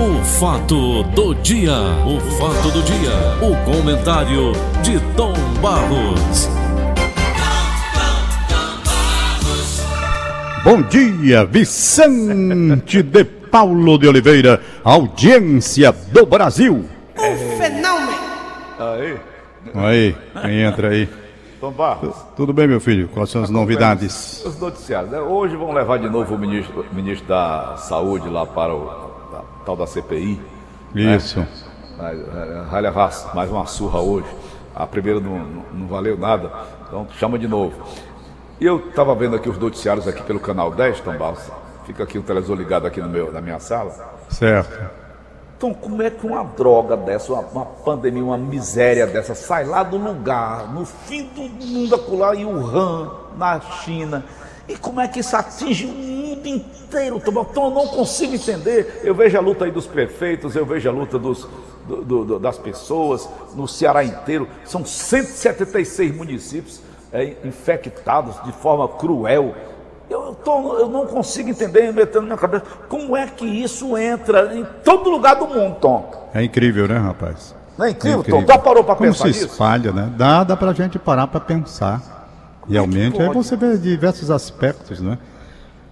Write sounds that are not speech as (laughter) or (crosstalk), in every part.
O fato do dia, o fato do dia, o comentário de Tom Barros. Bom dia, Vicente (laughs) de Paulo de Oliveira, audiência do Brasil. Um fenômeno. Aí, Aí, quem entra aí? Tom Barros, Tudo bem, meu filho? Quais são as novidades? os noticiários. né? Hoje vão levar de novo o ministro, ministro da Saúde lá para o tal da CPI. Isso. Vai, vai levar mais uma surra hoje. A primeira não, não- valeu nada, então chama de novo. Eu estava vendo aqui os noticiários aqui pelo canal 10, Tom Barros. Fica aqui o televisor ligado aqui no meu, na minha sala. Certo. Então, como é que uma droga dessa, uma, uma pandemia, uma miséria dessa, sai lá do lugar, no fim do mundo acolá, em Wuhan, na China, e como é que isso atinge o mundo inteiro? Então, eu não consigo entender. Eu vejo a luta aí dos prefeitos, eu vejo a luta dos, do- do- das pessoas no Ceará inteiro. São 176 municípios é, infectados de forma cruel. Eu, tô- eu não consigo entender, metendo na minha cabeça, como é que isso entra em todo lugar do mundo, Tom? É incrível, né, rapaz? Não é incrível, É incrível. Tom? Já parou para Como pensar se nisso? espalha, né? Dá, dá pra gente parar pra pensar. Realmente, aí pode? você vê diversos aspectos, né?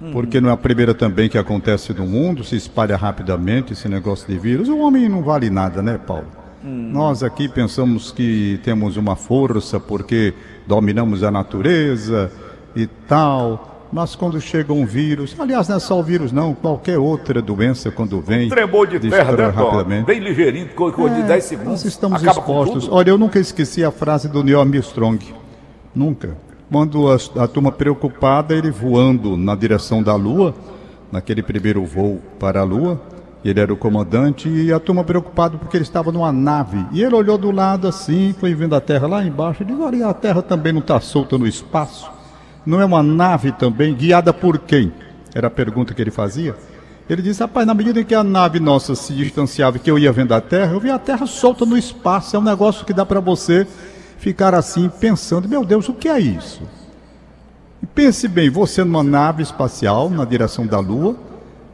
Uhum. Porque não é a primeira também que acontece no mundo, se espalha rapidamente esse negócio de vírus. O homem não vale nada, né, Paulo? Hum. Nós aqui pensamos que temos uma força porque dominamos a natureza e tal. Mas quando chega um vírus, aliás, não é só o vírus, não, qualquer outra doença quando vem. Tremor de terra, né, rapidamente. Bem ligeirinho, co- coisa de É, 10 segundos. Nós estamos acaba com expostos. tudo. Olha, eu nunca esqueci a frase do Neil Armstrong. Nunca. Quando a, a turma preocupada, ele voando na direção da Lua, naquele primeiro voo para a Lua, ele era o comandante, e a turma preocupada porque ele estava numa nave. E ele olhou do lado assim, foi vendo a Terra lá embaixo, e disse, olha, a Terra também não está solta no espaço? Não é uma nave também, guiada por quem? Era a pergunta que ele fazia. Ele disse, rapaz, na medida em que a nave nossa se distanciava e que eu ia vendo a Terra, eu via a Terra solta no espaço. É um negócio que dá para você ficar assim pensando, meu Deus, o que é isso? E pense bem, você numa nave espacial na direção da Lua,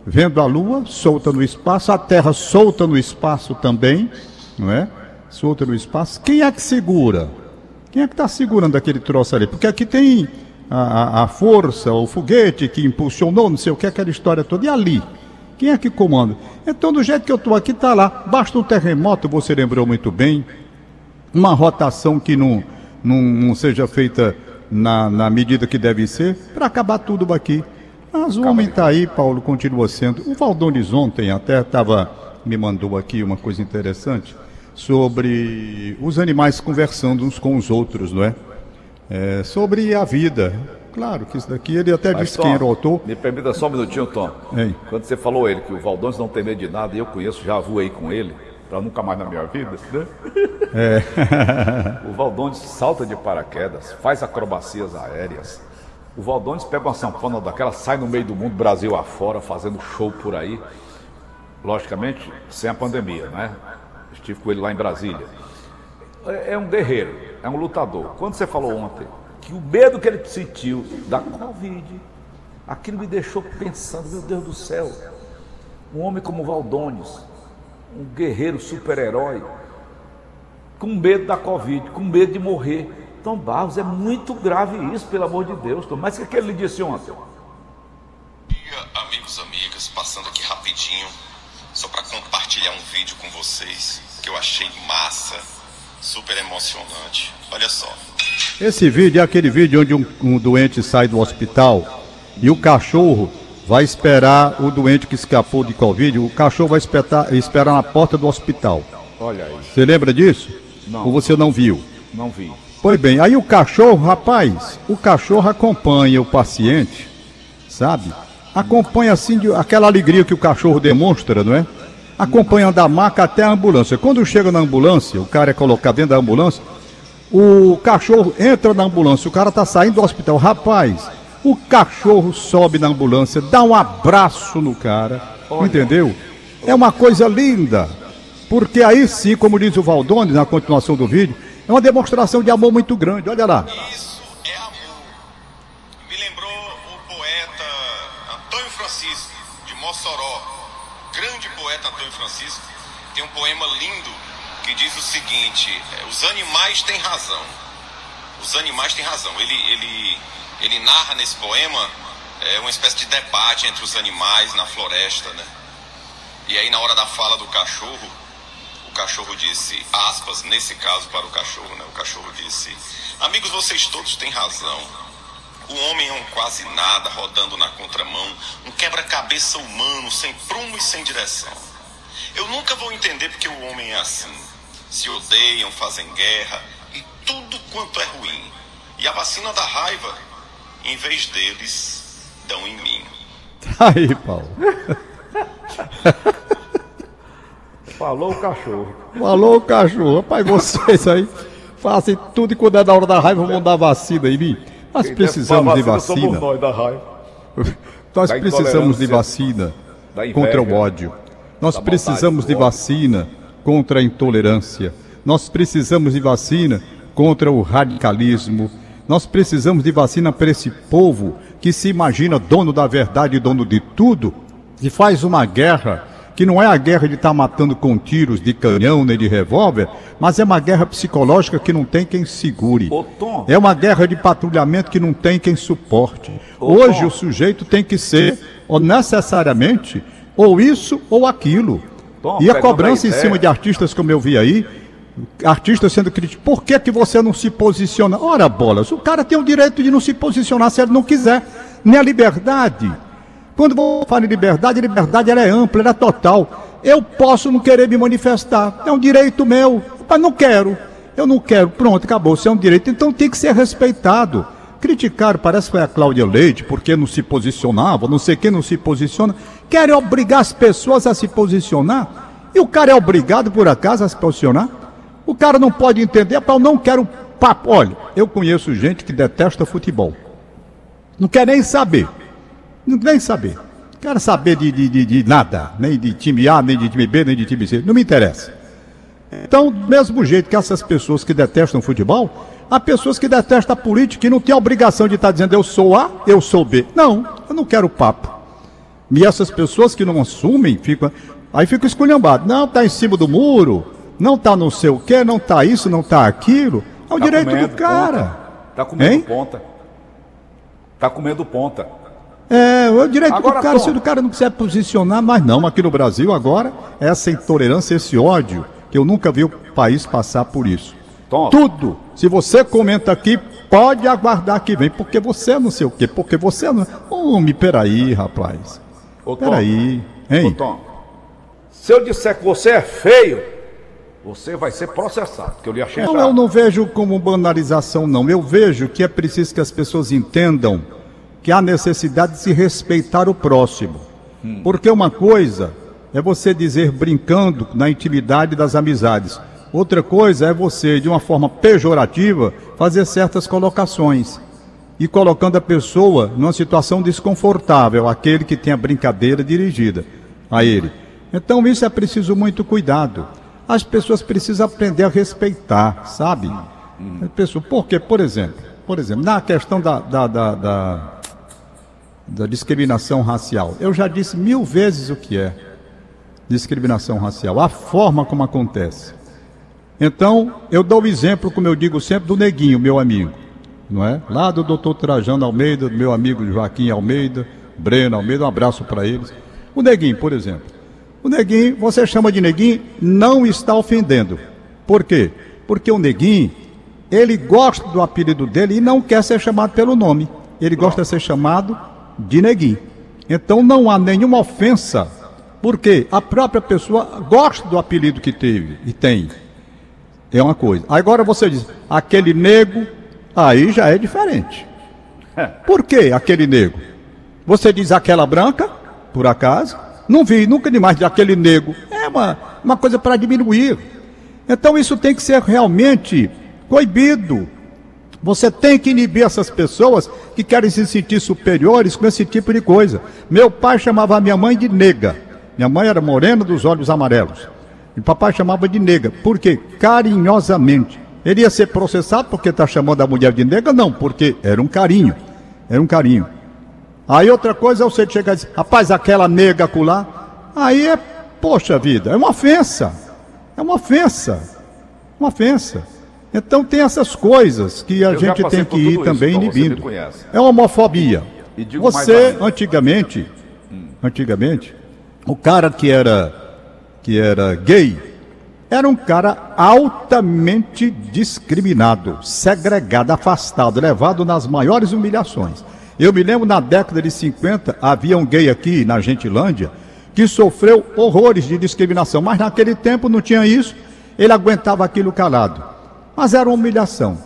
vendo a Lua solta no espaço, a Terra solta no espaço também, não é? Solta no espaço. Quem é que segura? Quem é que está segurando aquele troço ali? Porque aqui tem a, a- força, o foguete que impulsionou, não sei o que, aquela história toda. E ali? Quem é que comanda? Então, do jeito que eu estou aqui, está lá. Basta um terremoto, você lembrou muito bem, uma rotação que não, não, não seja feita na, na medida que deve ser, para acabar tudo aqui. Mas o homem está aí, Paulo, continua sendo. O Valdones ontem até estava, me mandou aqui uma coisa interessante sobre os animais conversando uns com os outros, não é? É, sobre a vida. Claro que isso daqui, ele até Mas, disse quem era o Tom, autor. Me permita só um minutinho, Tom. Ei. Quando você falou ele que o Valdones não tem medo de nada, e eu conheço, já voei com ele, para nunca mais na minha vida, né? É. O Valdones salta de paraquedas, faz acrobacias aéreas. O Valdones pega uma sanfona daquela, sai no meio do mundo, Brasil afora, fazendo show por aí. Logicamente, sem a pandemia, né? Estive com ele lá em Brasília. É é um guerreiro, é um lutador. Quando você falou ontem que o medo que ele sentiu da Covid, aquilo me deixou pensando, meu Deus do céu, um homem como o Valdones, um guerreiro super-herói, com medo da Covid, com medo de morrer. Tom Barros, é muito grave isso, pelo amor de Deus. Tom. Mas o que, que ele disse ontem? dia, amigos, amigas, passando aqui rapidinho, só para compartilhar um vídeo com vocês que eu achei massa, super emocionante. Olha só. Esse vídeo é aquele vídeo onde um, um doente sai do hospital e o cachorro vai esperar o doente que escapou de Covid, o cachorro vai espetar- esperar na porta do hospital. Olha aí, Você lembra disso? Não. Ou você não viu? não vi. Pois bem, aí o cachorro, rapaz, o cachorro acompanha o paciente, sabe? Acompanha assim de- aquela alegria que o cachorro demonstra, não é? Acompanha da maca até a ambulância. Quando chega na ambulância, o cara é colocado dentro da ambulância, o cachorro entra na ambulância, o cara tá saindo do hospital. Rapaz, o cachorro sobe na ambulância, dá um abraço no cara, entendeu? É uma coisa linda. Porque aí sim, como diz o Valdones na continuação do vídeo, é uma demonstração de amor muito grande. Olha lá. Isso é amor. Me lembrou o poeta Antônio Francisco, de Mossoró, grande poeta poeta Antônio Francisco tem um poema lindo que diz o seguinte: é, os animais têm razão. Os animais têm razão. Ele, ele, ele narra nesse poema é, uma espécie de debate entre os animais na floresta, né? E aí, na hora da fala do cachorro, o cachorro disse, aspas, nesse caso para o cachorro, né? O cachorro disse: Amigos, vocês todos têm razão. O homem é um quase nada rodando na contramão, um quebra-cabeça humano, sem prumo e sem direção. Eu nunca vou entender porque o homem é assim. Se odeiam, fazem guerra e tudo quanto é ruim. E a vacina da raiva, em vez deles, dão em mim. (laughs) Aí, Paulo. Falou o cachorro. Falou o cachorro. Rapaz, vocês aí fazem tudo e quando é da hora da raiva vão dar vacina em mim. Nós Quem precisamos de tomar Somos vacina. nós da raiva. (laughs) Nós da precisamos de vacina da inveja, contra o ódio. Nós precisamos de vacina contra a intolerância. Nós precisamos de vacina contra o radicalismo. Nós precisamos de vacina para esse povo que se imagina dono da verdade e dono de tudo, que faz uma guerra que não é a guerra de estar matando com tiros de canhão nem de revólver, mas é uma guerra psicológica que não tem quem segure. É uma guerra de patrulhamento que não tem quem suporte. Hoje o sujeito tem que ser, ou necessariamente, ou isso ou aquilo. E a cobrança em cima de artistas, como eu vi aí, artistas sendo criticados, por que, que você não se posiciona? Ora, bolas, o cara tem o direito de não se posicionar se ele não quiser. Nem a liberdade. Quando vou falar em liberdade, liberdade ela é ampla, ela é total. Eu posso não querer me manifestar, é um direito meu, mas não quero. Eu não quero, pronto, acabou, isso é um direito, então tem que ser respeitado. Criticaram, parece que foi a Cláudia Leite, porque não se posicionava, não sei quem não se posiciona. Querem obrigar as pessoas a se posicionar? E o cara é obrigado, por acaso, a se posicionar? O cara não pode entender, rapaz, eu não quero papo. Olha, eu conheço gente que detesta futebol. Não quer nem saber. Não quer nem saber. Não quero saber de, de, de, de nada. Nem de time A, nem de time B, nem de time C. Não me interessa. Então, do mesmo jeito que essas pessoas que detestam futebol, há pessoas que detestam a política e não têm a obrigação de estar dizendo eu sou A, eu sou B. Não, eu não quero papo. E essas pessoas que não assumem, ficam, aí ficam esculhambados. Não, está em cima do muro, não está não sei o quê, não está isso, não está aquilo. É o Tá direito comendo do cara. Tá comendo Hein? ponta. Tá comendo ponta. É, é o direito Agora, do cara, Tom. se o cara não quiser posicionar, mas não, aqui no Brasil agora, essa intolerância, esse ódio, que eu nunca vi o país passar por isso. Tom. Tudo, se você comenta aqui, pode aguardar que vem, porque você não sei o quê, porque você não... Homem, peraí, rapaz, Ô, Tom. peraí, Ô, hein? Tom. Se eu disser que você é feio, você vai ser processado, porque eu lhe achei Não, eu não vejo como banalização, não. Eu vejo que é preciso que as pessoas entendam que há necessidade de se respeitar o próximo. Porque uma coisa é você dizer brincando na intimidade das amizades. Outra coisa é você, de uma forma pejorativa, fazer certas colocações. E colocando a pessoa numa situação desconfortável, aquele que tem a brincadeira dirigida a ele. Então isso é preciso muito cuidado. As pessoas precisam aprender a respeitar, sabe? Pessoa, porque, por exemplo, por exemplo, na questão da, da, da, da, da discriminação racial, eu já disse mil vezes o que é discriminação racial, a forma como acontece. Então, eu dou o exemplo, como eu digo sempre, do Neguinho, meu amigo, não é? Lá do doutor Trajano Almeida, do meu amigo Joaquim Almeida, Breno Almeida, um abraço para eles. O Neguinho, por exemplo. O Neguinho, você chama de Neguinho, não está ofendendo. Por quê? Porque o Neguinho, ele gosta do apelido dele e não quer ser chamado pelo nome. Ele gosta de ser chamado de Neguinho. Então não há nenhuma ofensa, porque a própria pessoa gosta do apelido que teve e tem. É uma coisa. Agora você diz, aquele nego, aí já é diferente. Por que aquele nego? Você diz aquela branca, por acaso? Não vi, nunca de mais de aquele nego. É uma, uma coisa para diminuir. Então isso tem que ser realmente coibido. Você tem que inibir essas pessoas que querem se sentir superiores com esse tipo de coisa. Meu pai chamava minha mãe de nega. Minha mãe era morena dos olhos amarelos. E papai chamava de nega. Por quê? Carinhosamente. Ele ia ser processado porque está chamando a mulher de nega? Não, porque era um carinho. Era um carinho. Aí outra coisa é você chegar e dizer, rapaz, aquela nega acolá. Aí é Poxa vida, é uma ofensa. É uma ofensa. Uma ofensa. Então tem essas coisas que a Eu gente tem que ir isso, também inibindo. É homofobia. Você, antigamente, antigamente, o cara que era que era gay era um cara altamente discriminado, segregado, afastado, levado nas maiores humilhações. Eu me lembro na década de 50, havia um gay aqui na Gentilândia que sofreu horrores de discriminação, mas naquele tempo não tinha isso, ele aguentava aquilo calado. Mas era uma humilhação.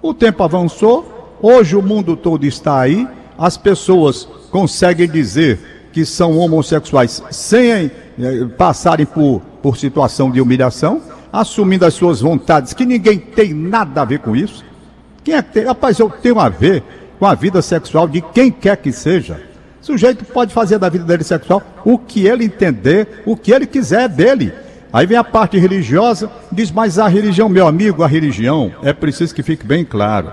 O tempo avançou, hoje o mundo todo está aí, as pessoas conseguem dizer que são homossexuais sem eh, passarem por, por situação de humilhação, assumindo as suas vontades, que ninguém tem nada a ver com isso. Quem é que tem? Rapaz, eu tenho a ver com a vida sexual de quem quer que seja. O sujeito pode fazer da vida dele sexual o que ele entender, o que ele quiser dele. Aí vem a parte religiosa, diz, mas a religião, meu amigo, a religião, é preciso que fique bem claro.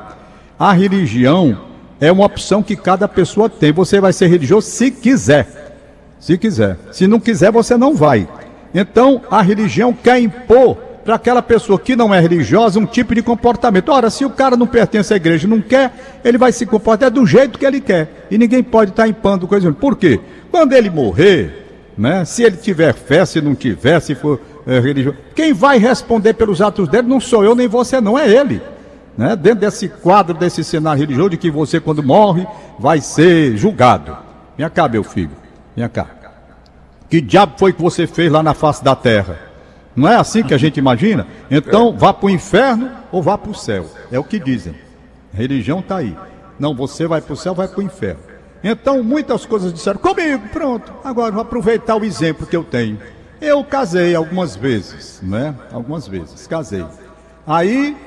A religião é uma opção que cada pessoa tem. Você vai ser religioso se quiser. Se quiser. Se não quiser, você não vai. Então, a religião quer impor para aquela pessoa que não é religiosa um tipo de comportamento. Ora, se o cara não pertence à igreja, não quer, ele vai se comportar do jeito que ele quer. E ninguém pode estar impondo coisa. Por quê? Quando ele morrer, né, se ele tiver fé, se não tiver, se for é, religioso, quem vai responder pelos atos dele não sou eu nem você, não é ele. Né? Dentro desse quadro, desse cenário religioso, de que você, quando morre, vai ser julgado. Vem cá, meu filho. Vem cá. Que diabo foi que você fez lá na face da terra? Não é assim que a gente imagina? Então, vá para o inferno ou vá para o céu. É o que dizem. A religião está aí. Não, você vai para o céu, vai para o inferno. Então, muitas coisas disseram comigo, pronto. Agora, vou aproveitar o exemplo que eu tenho. Eu casei algumas vezes, né? Algumas vezes, casei. Aí,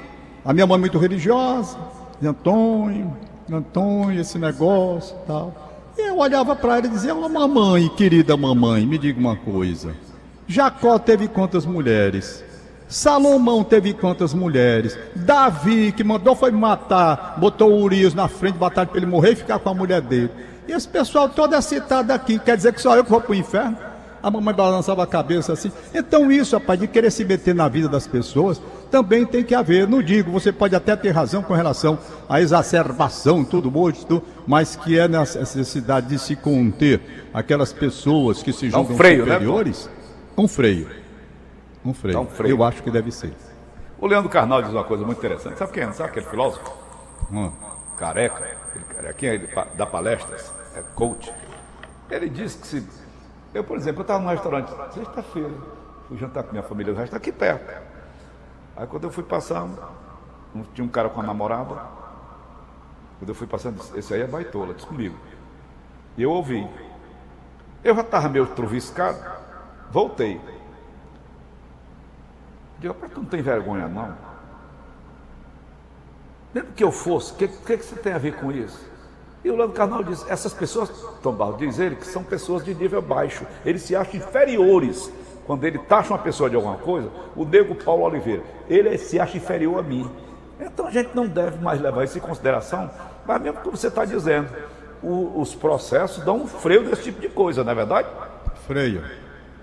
a minha mãe muito religiosa, Antônio, Antônio, esse negócio tal. Eu olhava para ela e dizia, "Ô, mamãe, querida mamãe, me diga uma coisa. Jacó teve quantas mulheres? Salomão teve quantas mulheres? Davi, que mandou foi matar, botou Urias na frente, batalha para ele morrer e ficar com a mulher dele. E esse pessoal todo é citado aqui, quer dizer que só eu que vou para o inferno? A mamãe balançava a cabeça assim. Então, isso, rapaz, de querer se meter na vida das pessoas, também tem que haver. Não digo, você pode até ter razão com relação à exacerbação, tudo tudo, mas que é necessidade de se conter aquelas pessoas que se Dá um julgam freio, né, superiores. Um freio. Um freio. Um freio. Eu acho que deve ser. O Leandro Carnal diz uma coisa muito interessante. Sabe quem é? Sabe aquele filósofo? Hum. Careca, ele carequinha, ele pa- dá palestras, é coach. Ele diz que se. Eu, por exemplo, eu estava num restaurante, sexta-feira, fui jantar com minha família, o resto aqui perto. Aí quando eu fui passar, tinha um cara com a namorada. Quando eu fui passando, disse, esse aí é baitola, disse comigo. E eu ouvi. Eu já estava meio troviscado, voltei. Digo, rapaz, tu não tem vergonha não? Mesmo que eu fosse, o que, que, que você tem a ver com isso? E o Leandro Carnal diz, essas pessoas, Tom diz ele, que são pessoas de nível baixo. Eles se acham inferiores. Quando ele taxa uma pessoa de alguma coisa, o nego Paulo Oliveira, ele se acha inferior a mim. Então a gente não deve mais levar isso em consideração, mas mesmo que você está dizendo, o- os processos dão um freio desse tipo de coisa, não é verdade? Freio.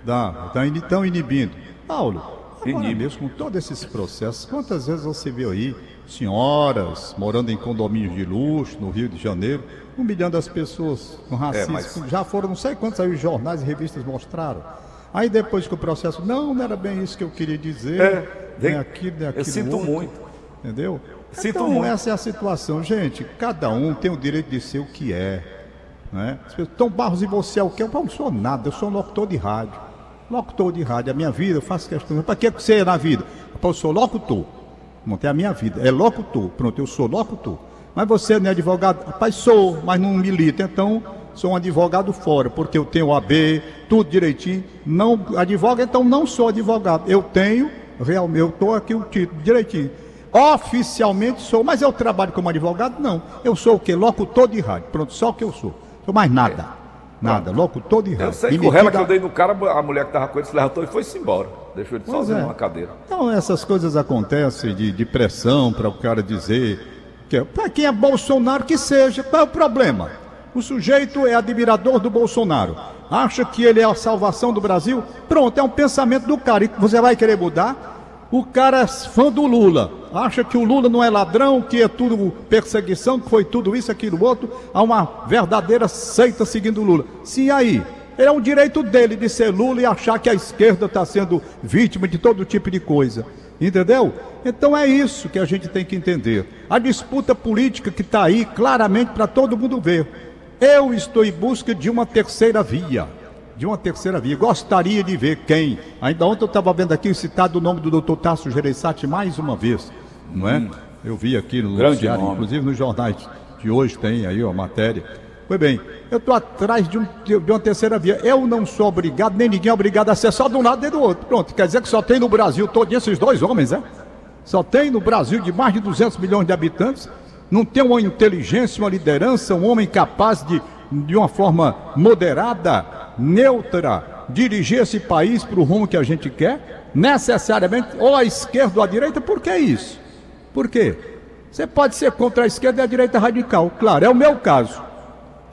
Dá. Estão inibindo. Paulo, agora Inibe. mesmo com todos esses processos, quantas vezes você viu aí senhoras morando em condomínios de luxo no Rio de Janeiro, humilhando as pessoas com racismo? mas- Já foram não sei quantos aí os jornais e revistas mostraram. Aí depois que o processo, não, não era bem isso que eu queria dizer, É, nem vem- aquilo, nem eu aquilo sinto outro. muito. Entendeu? Sinto então, muito. essa é a situação. Gente, cada um tem o direito de ser o que é. Né? Tom Barros, e você é o quê? Eu não sou nada, eu sou um locutor de rádio. Locutor de rádio, a minha vida, eu faço questão. Para que você é na vida? Eu sou locutor. Não tem a minha vida, é locutor. Pronto, eu sou locutor. Mas você não é advogado? Rapaz, sou, mas não milito. Então, sou um advogado fora, porque eu tenho AB, tudo direitinho. Não advoga, então não sou advogado. Eu tenho, realmente, eu estou aqui o título direitinho. Oficialmente sou, mas eu trabalho como advogado? Não. Eu sou o quê? Locutor de rádio. Pronto, só o que eu sou. Sou mais nada. Nada. Locutor de rádio. Eu sei que o Emitido rela que eu dei no cara, a mulher que estava com ele se levantou e foi-se embora. Deixou ele Pois sozinho é. numa cadeira. Então essas coisas acontecem de, de pressão para o cara dizer que para quem é Bolsonaro que seja, qual é o problema? O sujeito é admirador do Bolsonaro. acha que ele é a salvação do Brasil. Pronto, é um pensamento do cara. E você vai querer mudar? O cara é fã do Lula, acha que o Lula não é ladrão, que é tudo perseguição, que foi tudo isso, aquilo, outro. Há uma verdadeira seita seguindo o Lula. Sim, aí. É um direito dele de ser Lula e achar que a esquerda está sendo vítima de todo tipo de coisa. Entendeu? Então é isso que a gente tem que entender. A disputa política que está aí claramente para todo mundo ver. Eu estou em busca de uma terceira via de uma terceira via. Gostaria de ver quem. Ainda ontem eu estava vendo aqui citado o nome do doutor Tasso Gereissati mais uma vez, não é? Hum. Eu vi aqui no Grande nome. inclusive nos jornais de hoje tem aí a matéria. Pois bem, eu estou atrás de, um, de, uma terceira via. Eu não sou obrigado, nem ninguém é obrigado a ser só de um lado nem do outro. Pronto, quer dizer que só tem no Brasil todo esses dois homens, é? Só tem no Brasil de mais de 200 milhões de habitantes. Não tem uma inteligência, uma liderança, um homem capaz de, de uma forma moderada, neutra, dirigir esse país para o rumo que a gente quer, necessariamente ou à esquerda ou à direita, por que isso? Por quê? Você pode ser contra a esquerda e a direita radical, claro, é o meu caso.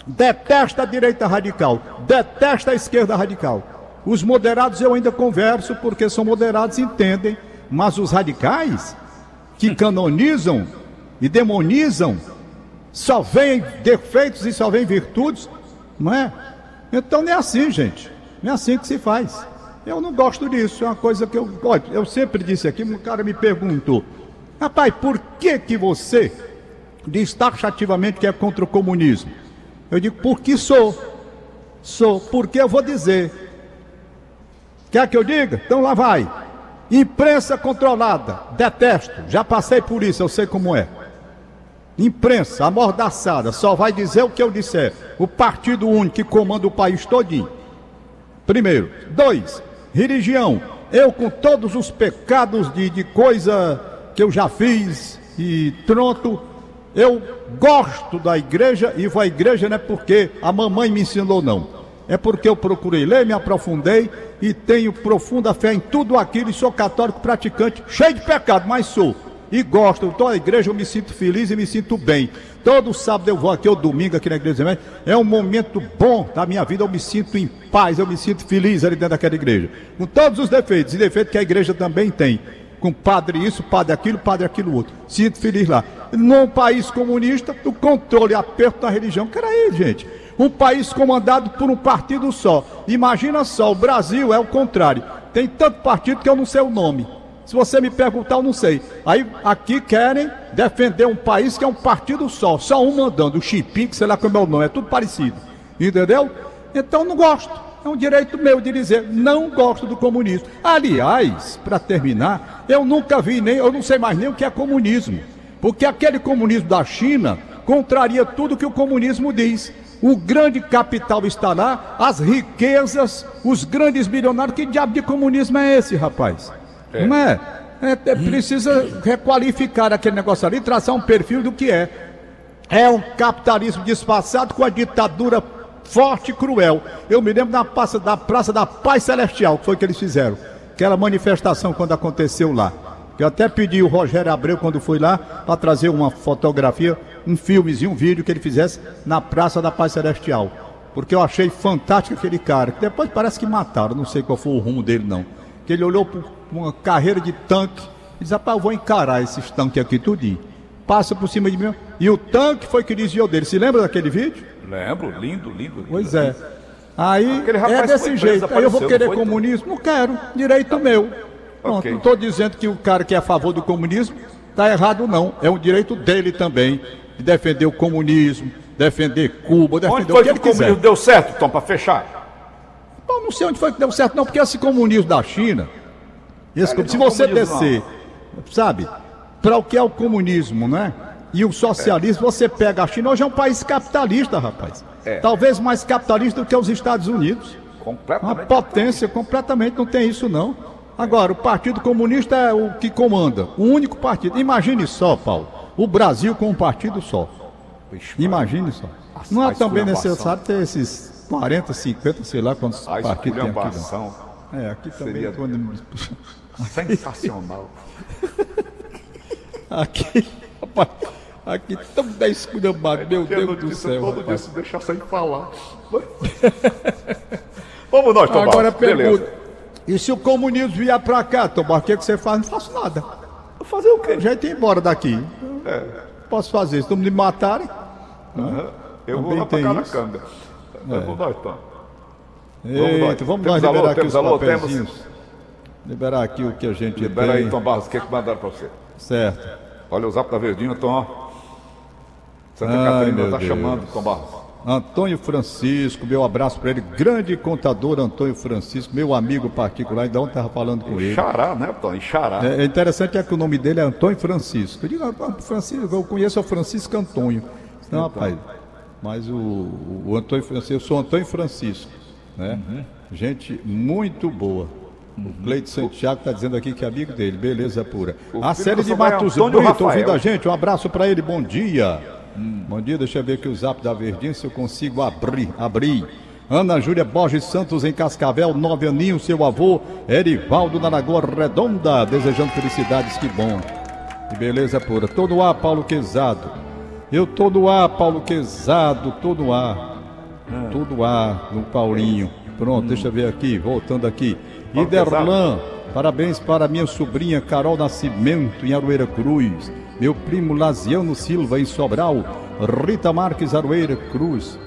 Detesta a direita radical, detesta a esquerda radical. Os moderados eu ainda converso porque são moderados entendem, mas os radicais que canonizam e demonizam só veem defeitos e só veem virtudes, não é? Então não é assim, gente. Não é assim que se faz. Eu não gosto disso. É uma coisa que eu. Olha, eu sempre disse aqui, um cara me perguntou: Rapaz, por que, que você diz taxativamente que é contra o comunismo? Eu digo, porque sou. Sou. Porque eu vou dizer. Quer que eu diga? Então lá vai. Imprensa controlada. Detesto. Já passei por isso, eu sei como é. Imprensa amordaçada, só vai dizer o que eu disser. O partido único que comanda o país todinho. Primeiro. Dois, religião. Eu com todos os pecados de, de coisa que eu já fiz e pronto, eu gosto da igreja e vou à igreja não é porque a mamãe me ensinou não. É porque eu procurei ler, me aprofundei e tenho profunda fé em tudo aquilo e sou católico praticante, cheio de pecado, mas sou e gosto. Estou à igreja, eu me sinto feliz e me sinto bem. Todo sábado eu vou aqui, ou domingo aqui na igreja. É um momento bom da minha vida, eu me sinto em paz, eu me sinto feliz ali dentro daquela igreja. Com todos os defeitos, e defeitos que a igreja também tem. Com padre isso, padre aquilo, padre aquilo outro. Sinto feliz lá. Num país comunista, o controle, aperto da religião. Era aí, gente. Um país comandado por um partido só. Imagina só, o Brasil é o contrário. Tem tanto partido que eu não sei o nome. Se você me perguntar, eu não sei. Aí aqui querem defender um país que é um partido só, só um mandando, o que sei lá como é o nome, é tudo parecido. Entendeu? Então não gosto. É um direito meu de dizer, não gosto do comunismo. Aliás, para terminar, eu nunca vi nem, eu não sei mais nem o que é comunismo. Porque aquele comunismo da China contraria tudo que o comunismo diz. O grande capital está lá, as riquezas, os grandes milionários. Que diabo de comunismo é esse, rapaz? É. Não é? É, é, precisa requalificar aquele negócio ali, traçar um perfil do que é. É um capitalismo disfarçado com a ditadura forte e cruel. Eu me lembro da praça, da praça da Paz Celestial, que foi que eles fizeram. Aquela manifestação quando aconteceu lá. Eu até pedi o Rogério Abreu, quando fui lá, para trazer uma fotografia, um filmezinho, um vídeo que ele fizesse na Praça da Paz Celestial. Porque eu achei fantástico aquele cara. Depois parece que mataram, não sei qual foi o rumo dele, não. Que ele olhou para uma carreira de tanque. Diz, rapaz, eu vou encarar esses tanques aqui tudinho. Passa por cima de mim. E o tanque foi que desviou dele. Se lembra daquele vídeo? Lembro, lindo, lindo. Pois é. Aí é desse jeito. Aí eu vou querer comunismo? Não quero. Direito tá. meu. Pronto, okay. não estou dizendo que o cara que é a favor do comunismo está errado, não. É um direito dele também de defender o comunismo, defender Cuba, defender onde foi o que, que o comunismo quiser. deu certo, Tom, para fechar? Bom, não sei onde foi que deu certo, não, porque esse comunismo da China esse, se você descer, sabe, para o que é o comunismo, né? E o socialismo, é. você pega a China, hoje é um país capitalista, rapaz. É. Talvez mais capitalista do que os Estados Unidos. Uma potência, completamente, não tem isso não. Agora, o Partido Comunista é o que comanda, o único partido. Imagine só, Paulo, o Brasil com um partido só. Imagine só. Não é também necessário ter esses 40, 50, sei lá quantos partidos tem aqui. Não. É, aqui também. Quando... Sensacional. (laughs) aqui, rapaz, Aqui tão 10 esculhambado, meu Deus do céu. Todo dia se deixar sem falar. (laughs) Vamos nós, Tomás. Agora pergunta. E se o comunismo vier pra cá, Tomás, o que, que você faz? Não faço nada. Fazer o quê? Já ir embora daqui. É. Posso fazer. Se não me matarem, Eu vou Também lá pra Caracanga. Vamos nós, Tom. Eita, vamos Temos nós liberar alô, aqui temos os alô, papeizinhos. Liberar aqui o que a gente Libera tem. aí, Tom Barros, o que, é que mandaram pra você? Certo. Olha o zap da Verdinha, Tom. Santa Ai, Catarina tá Deus. chamando, Tom Barros. Antônio Francisco, meu abraço para ele. Grande contador Antônio Francisco, meu amigo particular. Ainda ontem estava falando com ele. Xará, né, Tom? Xará. É, é interessante é que o nome dele é Antônio Francisco. Eu digo, ah, Francisco, eu conheço o Francisco Antônio. Não, rapaz. Mas o, o, Antônio Francisco, eu sou Antônio Francisco. Né? Gente muito boa. O Cleide Santiago está dizendo aqui que é amigo dele, beleza pura. A série do de Matos Brito Rafael. ouvindo a gente, um abraço para ele, bom dia. Bom dia, deixa eu ver aqui o zap da Verdinha, se eu consigo abrir. abrir. Ana Júlia Borges Santos em Cascavel, nove aninhos, seu avô, Erivaldo na Lagoa Redonda, desejando felicidades, que bom. Que beleza pura. Tô no ar, Paulo Quezado. Eu tô no ar, Paulo Quezado, tô no ar. Tô no ar, no Paulinho. Pronto, deixa eu ver aqui, voltando aqui. Paulo Iderlan, parabéns para minha sobrinha Carol Nascimento, em Aroeira Cruz. Meu primo Laziano Silva, em Sobral. Rita Marques, Aroeira Cruz.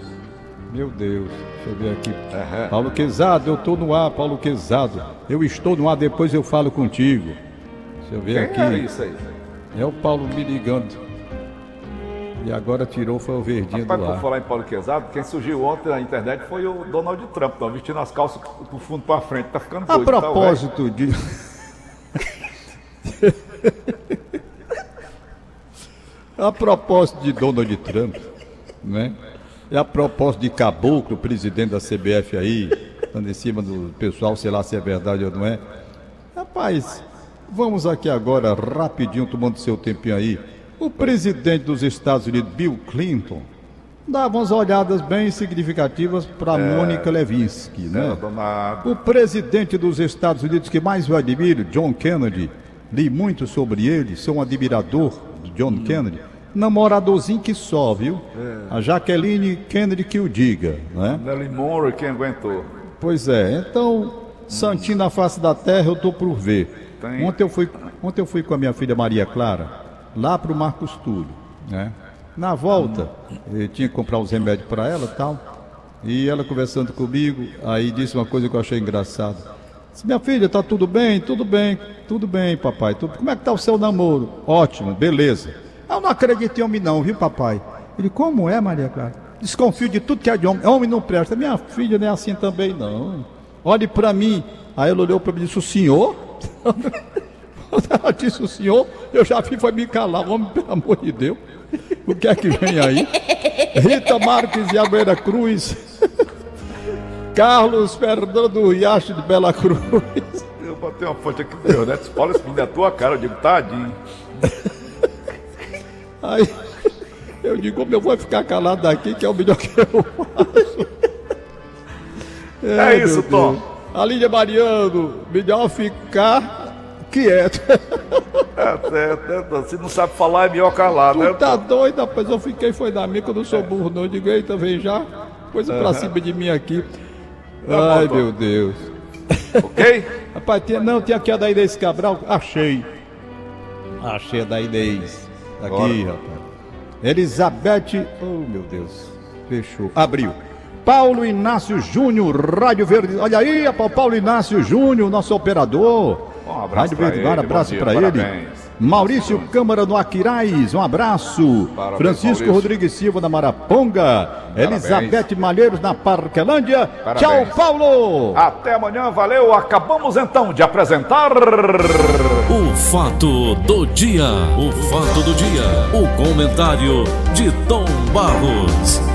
Meu Deus, deixa eu ver aqui. Aham. Paulo Quezado, eu tô no ar, Paulo Quezado. Eu estou no ar, depois eu falo contigo. Deixa eu ver Quem aqui. é isso aí? É o Paulo me ligando. E agora tirou foi o verdinho Rapaz, do ar. falar em Paulo Quezado, quem surgiu ontem na internet foi o Donald Trump, tá vestindo as calças do fundo pra frente, tá ficando A doido. tá, propósito de. (laughs) a propósito de Donald Trump, né? E a propósito de Caboclo, presidente da CBF aí, andando em cima do pessoal, sei lá se é verdade ou não é. Rapaz, vamos aqui agora, rapidinho, tomando seu tempinho aí. O presidente dos Estados Unidos, Bill Clinton, dava umas olhadas bem significativas para Mônica Levinsky, né? O presidente dos Estados Unidos que mais eu admiro, John Kennedy, li muito sobre ele, sou um admirador de John Kennedy. Namoradorzinho que só, viu? A Jaqueline Kennedy que o diga, né? Nelly Monroe, quem aguentou? Pois é, então, santinho na face da terra, eu tô por ver. Tem. Ontem eu, fui, ontem eu fui com a minha filha Maria Clara, lá pro Marcos Túlio, né? Na volta, eu tinha que comprar os remédios para ela tal. E ela conversando comigo, aí disse uma coisa que eu achei engraçada. Disse, minha filha, tá tudo bem? Tudo bem, tudo bem, papai. Tudo... Como é que tá o seu namoro? Ótimo, beleza. Eu não acredito em homem não, viu, papai? Ele, como é, Maria Clara? Desconfio de tudo que é de homem. Homem não presta. Minha filha não é assim também, não. Olhe pra mim. Aí ela olhou pra mim e disse, o senhor? (laughs) Ela disse, o senhor? Eu já fui, foi me calar. Homem, pelo amor de Deus. O que é que vem aí? Rita Marques de Almeida Cruz. (laughs) Carlos Fernando Riacho de Bela Cruz. Eu botei uma fonte aqui do né? Olha esse menino é tua cara, eu digo, tadinho. Aí eu digo, como eu vou ficar calado daqui, que é o melhor que eu faço. É Ai, isso, meu Tom. Deus. A Lídia Mariano, melhor ficar quieto. É certo, né? Tom? Se não sabe falar, é melhor calar, né? Tu tá doido, rapaz? Eu fiquei, foi da minha, que eu não sou burro, não. Eu digo, eita, vem já. Coisa pra cima de mim aqui. Tá Ai, bom, Tom. meu Deus. Ok? (laughs) Rapaz, tinha, não, tinha aqui a da Inês Cabral. Achei. Achei a da Inês. Aqui, Bora. rapaz. Elizabeth. Oh, meu Deus. Fechou. Abriu. Paulo Inácio Júnior, Rádio Verde. Olha aí, rapaz, Paulo Inácio Júnior, nosso operador. Um abraço Verde, ele, abraço pra ele. parabéns. Maurício Câmara no Aquiraz, um abraço. Parabéns, Francisco Maurício. Rodrigues Silva na Maraponga. Elizabeth Malheiros na Parquelândia. Parabéns. Tchau, Paulo. Até amanhã, valeu. Acabamos então de apresentar. O fato do dia, o fato do dia, o comentário de Tom Barros.